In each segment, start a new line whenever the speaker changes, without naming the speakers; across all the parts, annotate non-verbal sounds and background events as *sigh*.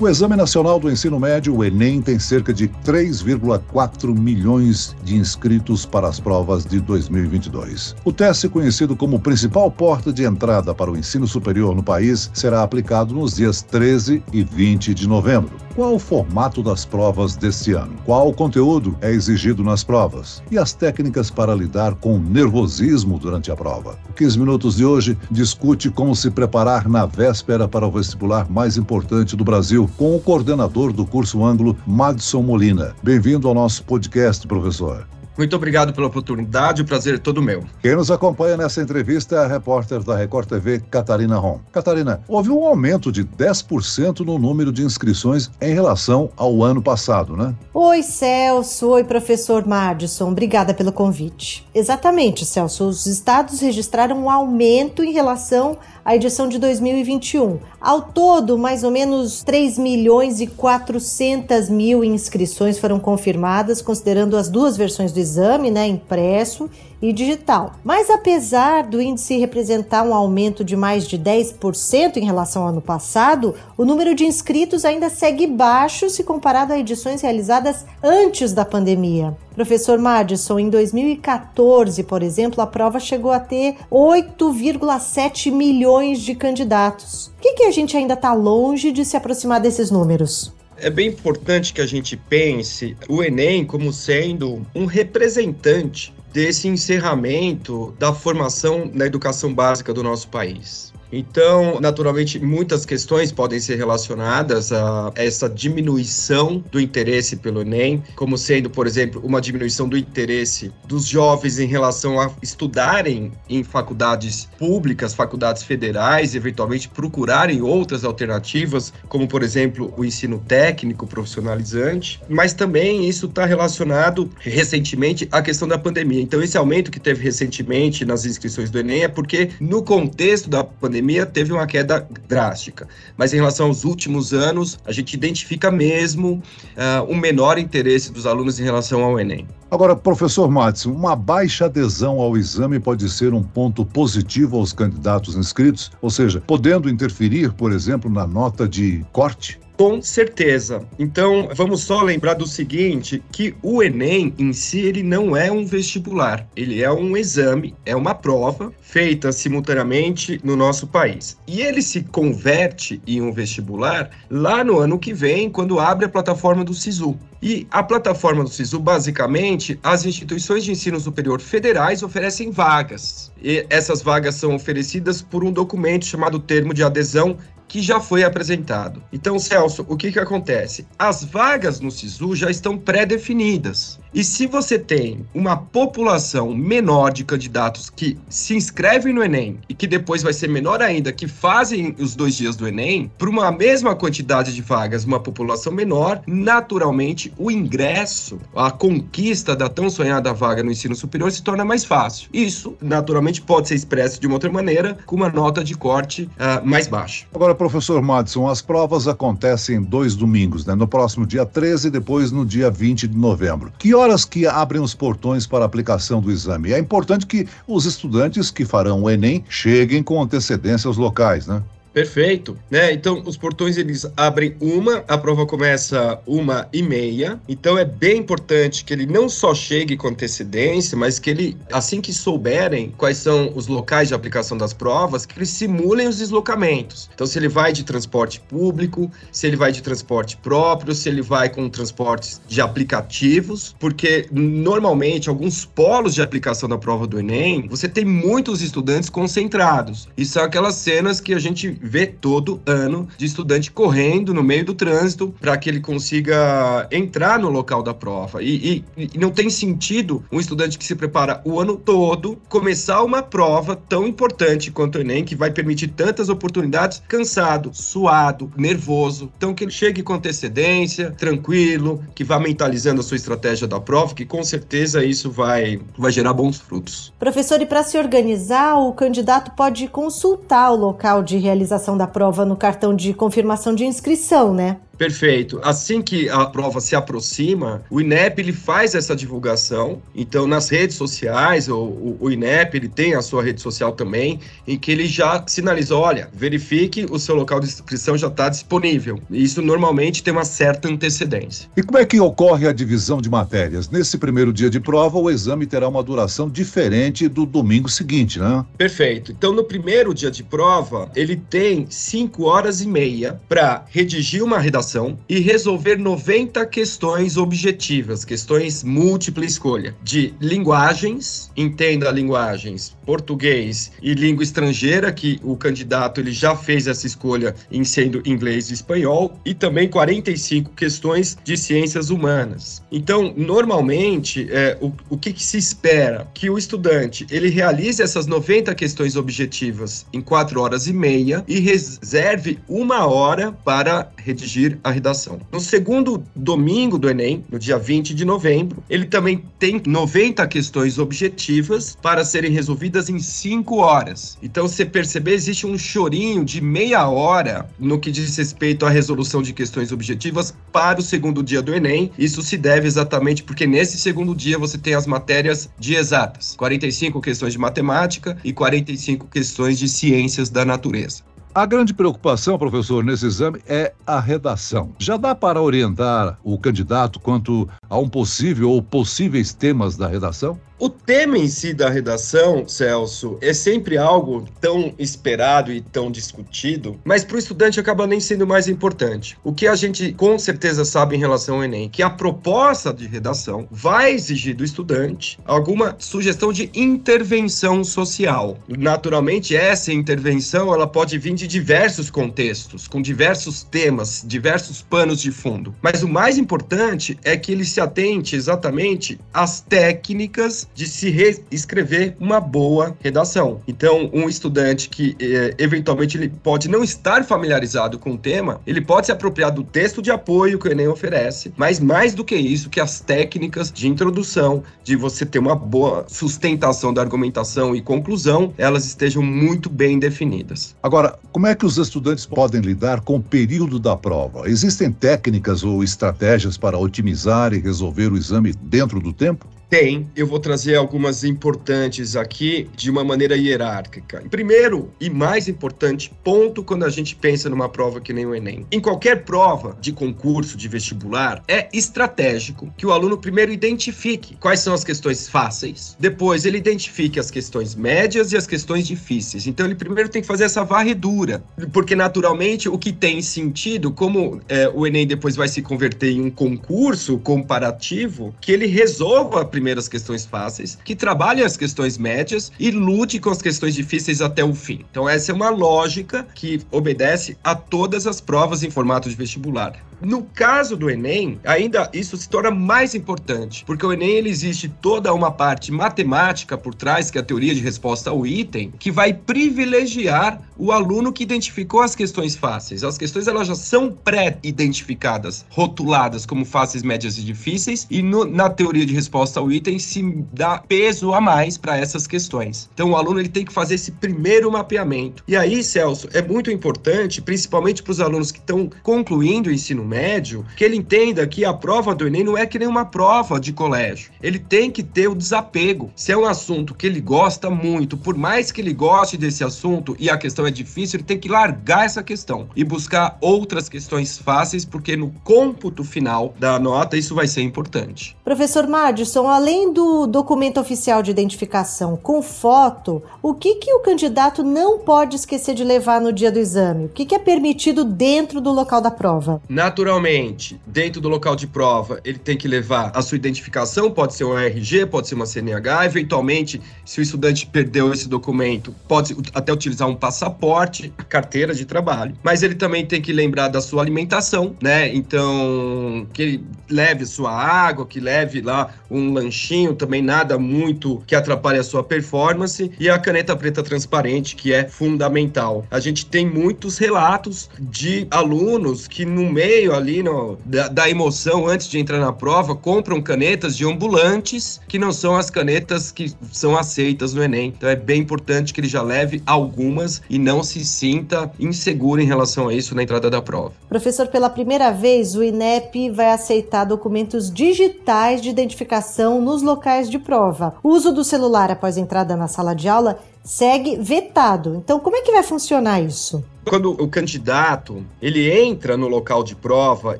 O Exame Nacional do Ensino Médio, o Enem, tem cerca de 3,4 milhões de inscritos para as provas de 2022. O teste, conhecido como principal porta de entrada para o ensino superior no país, será aplicado nos dias 13 e 20 de novembro. Qual o formato das provas deste ano? Qual o conteúdo é exigido nas provas? E as técnicas para lidar com o nervosismo durante a prova? O 15 Minutos de hoje discute como se preparar na véspera para o vestibular mais importante do Brasil, com o coordenador do curso Ângulo, Madison Molina. Bem-vindo ao nosso podcast, professor.
Muito obrigado pela oportunidade, o prazer é todo meu.
Quem nos acompanha nessa entrevista é a repórter da Record TV, Catarina Rom. Catarina, houve um aumento de 10% no número de inscrições em relação ao ano passado, né?
Oi, Celso. Oi, professor Madison. Obrigada pelo convite. Exatamente, Celso. Os estados registraram um aumento em relação à edição de 2021. Ao todo, mais ou menos 3 milhões e 400 mil inscrições foram confirmadas, considerando as duas versões do exame, né, impresso e digital. Mas apesar do índice representar um aumento de mais de 10% em relação ao ano passado, o número de inscritos ainda segue baixo se comparado a edições realizadas antes da pandemia. Professor Madison, em 2014, por exemplo, a prova chegou a ter 8,7 milhões de candidatos. O que, que a gente ainda está longe de se aproximar desses números?
É bem importante que a gente pense o Enem como sendo um representante desse encerramento da formação na educação básica do nosso país. Então, naturalmente, muitas questões podem ser relacionadas a essa diminuição do interesse pelo Enem, como sendo, por exemplo, uma diminuição do interesse dos jovens em relação a estudarem em faculdades públicas, faculdades federais, eventualmente procurarem outras alternativas, como, por exemplo, o ensino técnico profissionalizante. Mas também isso está relacionado recentemente à questão da pandemia. Então, esse aumento que teve recentemente nas inscrições do Enem é porque, no contexto da pandemia, pandemia teve uma queda drástica. Mas em relação aos últimos anos, a gente identifica mesmo uh, um menor interesse dos alunos em relação ao Enem.
Agora, professor Madison, uma baixa adesão ao exame pode ser um ponto positivo aos candidatos inscritos? Ou seja, podendo interferir, por exemplo, na nota de corte?
Com certeza. Então, vamos só lembrar do seguinte, que o Enem em si ele não é um vestibular, ele é um exame, é uma prova feita simultaneamente no nosso país. E ele se converte em um vestibular lá no ano que vem, quando abre a plataforma do SISU. E a plataforma do SISU, basicamente, as instituições de ensino superior federais oferecem vagas. E essas vagas são oferecidas por um documento chamado Termo de Adesão que já foi apresentado. Então, Celso, o que, que acontece? As vagas no SISU já estão pré-definidas. E se você tem uma população menor de candidatos que se inscrevem no Enem e que depois vai ser menor ainda, que fazem os dois dias do Enem, para uma mesma quantidade de vagas, uma população menor, naturalmente o ingresso, a conquista da tão sonhada vaga no ensino superior se torna mais fácil. Isso, naturalmente, pode ser expresso de uma outra maneira, com uma nota de corte uh, mais baixa.
Agora, professor Madison, as provas acontecem dois domingos, né? No próximo dia 13 e depois no dia 20 de novembro. Que horas que abrem os portões para a aplicação do exame? É importante que os estudantes que farão o Enem cheguem com antecedência aos locais, né?
Perfeito, né? Então os portões eles abrem uma, a prova começa uma e meia. Então é bem importante que ele não só chegue com antecedência, mas que ele assim que souberem quais são os locais de aplicação das provas, que eles simulem os deslocamentos. Então se ele vai de transporte público, se ele vai de transporte próprio, se ele vai com transportes de aplicativos, porque normalmente alguns polos de aplicação da prova do Enem, você tem muitos estudantes concentrados. E são aquelas cenas que a gente vê todo ano de estudante correndo no meio do trânsito para que ele consiga entrar no local da prova. E, e, e, não tem sentido um estudante que se prepara o ano todo começar uma prova tão importante quanto o Enem, que vai permitir tantas oportunidades, cansado, suado, nervoso. Então, que ele chegue com antecedência, tranquilo, que vá mentalizando a sua estratégia da prova, que com certeza isso vai, vai gerar bons frutos.
Professor, e para se organizar, o candidato pode consultar o local de realização realização da prova no cartão de confirmação de inscrição, né?
Perfeito. Assim que a prova se aproxima, o INEP ele faz essa divulgação. Então, nas redes sociais, o, o, o INEP ele tem a sua rede social também, em que ele já sinalizou: olha, verifique o seu local de inscrição já está disponível. Isso normalmente tem uma certa antecedência.
E como é que ocorre a divisão de matérias? Nesse primeiro dia de prova, o exame terá uma duração diferente do domingo seguinte, né?
Perfeito. Então, no primeiro dia de prova, ele tem 5 horas e meia para redigir uma redação e resolver 90 questões objetivas, questões múltipla escolha, de linguagens, entenda linguagens, português e língua estrangeira, que o candidato ele já fez essa escolha em sendo inglês e espanhol, e também 45 questões de ciências humanas. Então, normalmente, é, o, o que, que se espera? Que o estudante ele realize essas 90 questões objetivas em 4 horas e meia e reserve uma hora para redigir a redação. No segundo domingo do Enem, no dia 20 de novembro, ele também tem 90 questões objetivas para serem resolvidas em 5 horas. Então, você perceber, existe um chorinho de meia hora no que diz respeito à resolução de questões objetivas para o segundo dia do Enem. Isso se deve exatamente porque nesse segundo dia você tem as matérias de exatas, 45 questões de matemática e 45 questões de ciências da natureza.
A grande preocupação, professor, nesse exame é a redação. Já dá para orientar o candidato quanto a um possível ou possíveis temas da redação?
O tema em si da redação, Celso, é sempre algo tão esperado e tão discutido, mas para o estudante acaba nem sendo mais importante. O que a gente com certeza sabe em relação ao Enem, que a proposta de redação vai exigir do estudante alguma sugestão de intervenção social. Naturalmente, essa intervenção ela pode vir de diversos contextos, com diversos temas, diversos panos de fundo. Mas o mais importante é que ele se atente exatamente às técnicas de se reescrever uma boa redação. Então, um estudante que eh, eventualmente ele pode não estar familiarizado com o tema, ele pode se apropriar do texto de apoio que o Enem oferece, mas mais do que isso, que as técnicas de introdução, de você ter uma boa sustentação da argumentação e conclusão, elas estejam muito bem definidas.
Agora, como é que os estudantes podem lidar com o período da prova? Existem técnicas ou estratégias para otimizar e resolver o exame dentro do tempo?
Tem, eu vou trazer algumas importantes aqui de uma maneira hierárquica. Primeiro e mais importante ponto quando a gente pensa numa prova que nem o Enem. Em qualquer prova de concurso, de vestibular, é estratégico que o aluno primeiro identifique quais são as questões fáceis, depois ele identifique as questões médias e as questões difíceis. Então ele primeiro tem que fazer essa varredura, porque naturalmente o que tem sentido, como é, o Enem depois vai se converter em um concurso comparativo, que ele resolva primeiras questões fáceis, que trabalhe as questões médias e lute com as questões difíceis até o fim. Então, essa é uma lógica que obedece a todas as provas em formato de vestibular. No caso do Enem, ainda isso se torna mais importante, porque o Enem ele existe toda uma parte matemática por trás, que é a teoria de resposta ao item, que vai privilegiar o aluno que identificou as questões fáceis. As questões elas já são pré-identificadas, rotuladas como fáceis, médias e difíceis, e no, na teoria de resposta ao item se dá peso a mais para essas questões. Então o aluno ele tem que fazer esse primeiro mapeamento. E aí, Celso, é muito importante, principalmente para os alunos que estão concluindo o ensino médio, que ele entenda que a prova do Enem não é que nem uma prova de colégio. Ele tem que ter o desapego. Se é um assunto que ele gosta muito, por mais que ele goste desse assunto e a questão é difícil, ele tem que largar essa questão e buscar outras questões fáceis, porque no cômputo final da nota isso vai ser importante.
Professor Madison, além do documento oficial de identificação com foto, o que, que o candidato não pode esquecer de levar no dia do exame? O que, que é permitido dentro do local da prova?
Naturalmente, dentro do local de prova, ele tem que levar a sua identificação, pode ser um RG, pode ser uma CNH, eventualmente, se o estudante perdeu esse documento, pode até utilizar um passaporte, carteira de trabalho, mas ele também tem que lembrar da sua alimentação, né? Então, que ele leve sua água, que leve lá um lanchinho, também nada muito que atrapalhe a sua performance, e a caneta preta transparente, que é fundamental. A gente tem muitos relatos de alunos que no meio meio ali no, da, da, emoção antes de entrar na prova, compram canetas de ambulantes que não são as canetas que são aceitas no Enem. Então é bem importante que ele já leve algumas e não se sinta inseguro em relação a isso na entrada da prova.
Professor, pela primeira vez, o INEP vai aceitar documentos digitais de identificação nos locais de prova. O uso do celular após entrada na sala de aula segue vetado. Então, como é que vai funcionar isso?
Quando o candidato ele entra no local de prova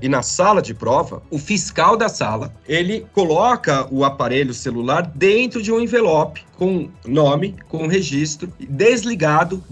e na sala de prova, o fiscal da sala ele coloca o aparelho celular dentro de um envelope com nome, com registro, desligado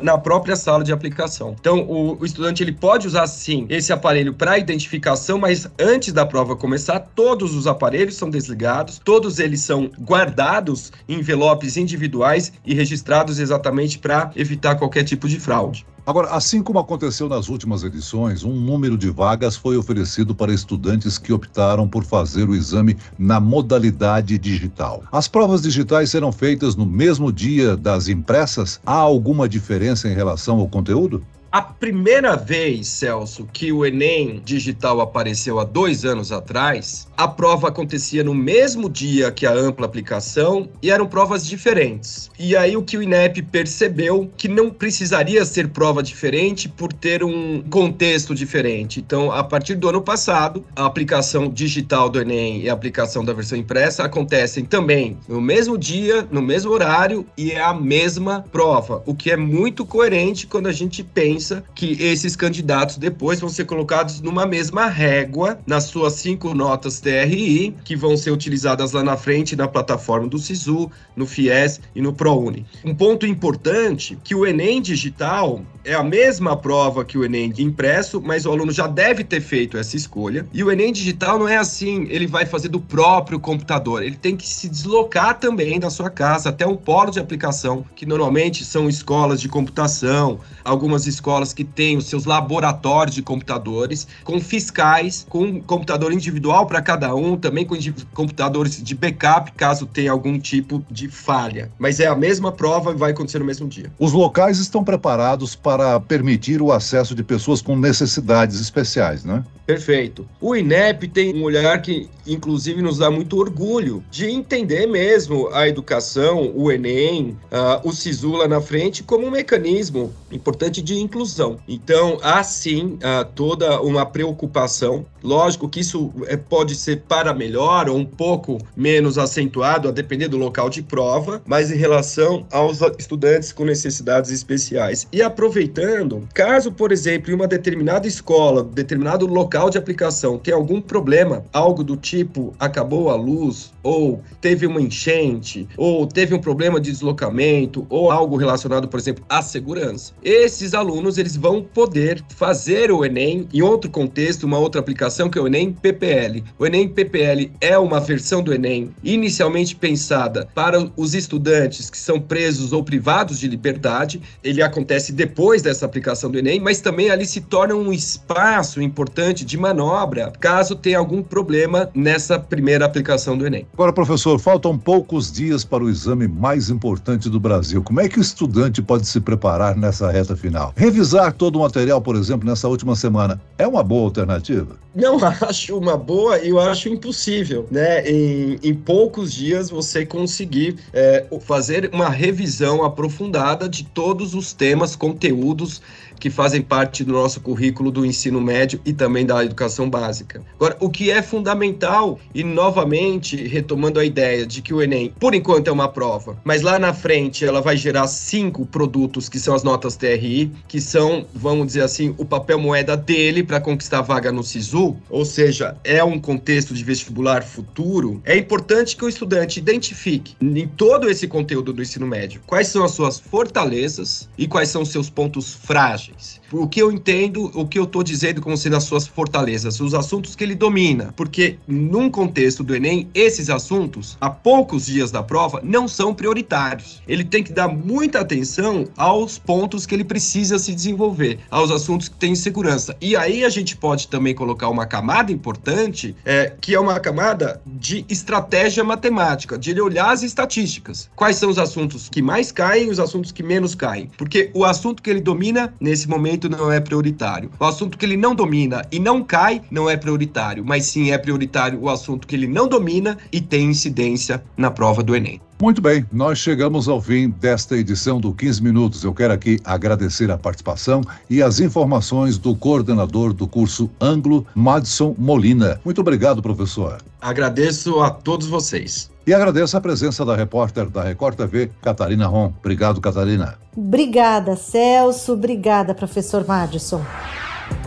na própria sala de aplicação. Então, o, o estudante ele pode usar sim esse aparelho para identificação, mas antes da prova começar, todos os aparelhos são desligados, todos eles são guardados em envelopes individuais e registrados exatamente para evitar qualquer tipo de fraude.
Agora, assim como aconteceu nas últimas edições, um número de vagas foi oferecido para estudantes que optaram por fazer o exame na modalidade digital. As provas digitais serão feitas no mesmo dia das impressas? Há alguma diferença em relação ao conteúdo?
A primeira vez, Celso, que o Enem digital apareceu há dois anos atrás, a prova acontecia no mesmo dia que a ampla aplicação e eram provas diferentes. E aí o que o INEP percebeu que não precisaria ser prova diferente por ter um contexto diferente. Então, a partir do ano passado, a aplicação digital do Enem e a aplicação da versão impressa acontecem também no mesmo dia, no mesmo horário e é a mesma prova, o que é muito coerente quando a gente pensa que esses candidatos depois vão ser colocados numa mesma régua nas suas cinco notas TRI, que vão ser utilizadas lá na frente na plataforma do SISU, no FIES e no ProUni. Um ponto importante que o Enem digital é a mesma prova que o Enem impresso, mas o aluno já deve ter feito essa escolha. E o Enem digital não é assim, ele vai fazer do próprio computador. Ele tem que se deslocar também da sua casa até um polo de aplicação, que normalmente são escolas de computação, algumas escolas que têm os seus laboratórios de computadores, com fiscais, com computador individual para cada um, também com computadores de backup, caso tenha algum tipo de falha. Mas é a mesma prova e vai acontecer no mesmo dia.
Os locais estão preparados para permitir o acesso de pessoas com necessidades especiais, né?
Perfeito. O INEP tem um olhar que, inclusive, nos dá muito orgulho de entender mesmo a educação, o Enem, uh, o SISU lá na frente, como um mecanismo importante de inclusão. Então, há sim uh, toda uma preocupação. Lógico que isso é, pode ser para melhor ou um pouco menos acentuado, a depender do local de prova, mas em relação aos estudantes com necessidades especiais. E aproveitando, caso, por exemplo, em uma determinada escola, determinado local, local de aplicação tem algum problema, algo do tipo acabou a luz, ou teve uma enchente, ou teve um problema de deslocamento, ou algo relacionado, por exemplo, à segurança, esses alunos eles vão poder fazer o Enem em outro contexto, uma outra aplicação que é o Enem PPL. O Enem PPL é uma versão do Enem inicialmente pensada para os estudantes que são presos ou privados de liberdade. Ele acontece depois dessa aplicação do Enem, mas também ali se torna um espaço importante de manobra caso tenha algum problema nessa primeira aplicação do Enem.
Agora, professor, faltam poucos dias para o exame mais importante do Brasil. Como é que o estudante pode se preparar nessa reta final? Revisar todo o material, por exemplo, nessa última semana, é uma boa alternativa?
Não *laughs* acho uma boa e eu acho impossível, né? Em, em poucos dias você conseguir é, fazer uma revisão aprofundada de todos os temas, conteúdos que fazem parte do nosso currículo do ensino médio e também da educação básica. Agora, o que é fundamental, e novamente retomando a ideia de que o Enem, por enquanto, é uma prova, mas lá na frente ela vai gerar cinco produtos que são as notas TRI, que são, vamos dizer assim, o papel moeda dele para conquistar vaga no SISU, ou seja, é um contexto de vestibular futuro. É importante que o estudante identifique em todo esse conteúdo do ensino médio quais são as suas fortalezas e quais são os seus pontos frágeis. O que eu entendo, o que eu estou dizendo como sendo as suas fortalezas, os assuntos que ele domina. Porque num contexto do Enem, esses assuntos, há poucos dias da prova, não são prioritários. Ele tem que dar muita atenção aos pontos que ele precisa se desenvolver, aos assuntos que têm segurança. E aí a gente pode também colocar uma camada importante, é, que é uma camada de estratégia matemática, de ele olhar as estatísticas. Quais são os assuntos que mais caem e os assuntos que menos caem? Porque o assunto que ele domina, nesse momento, não é prioritário. O assunto que ele não domina e não cai, não é prioritário, mas sim é prioritário o assunto que ele não domina e tem incidência na prova do Enem.
Muito bem, nós chegamos ao fim desta edição do 15 Minutos. Eu quero aqui agradecer a participação e as informações do coordenador do curso Anglo, Madison Molina. Muito obrigado, professor.
Agradeço a todos vocês.
E agradeço a presença da repórter da Record TV, Catarina Ron. Obrigado, Catarina.
Obrigada, Celso. Obrigada, professor Madison.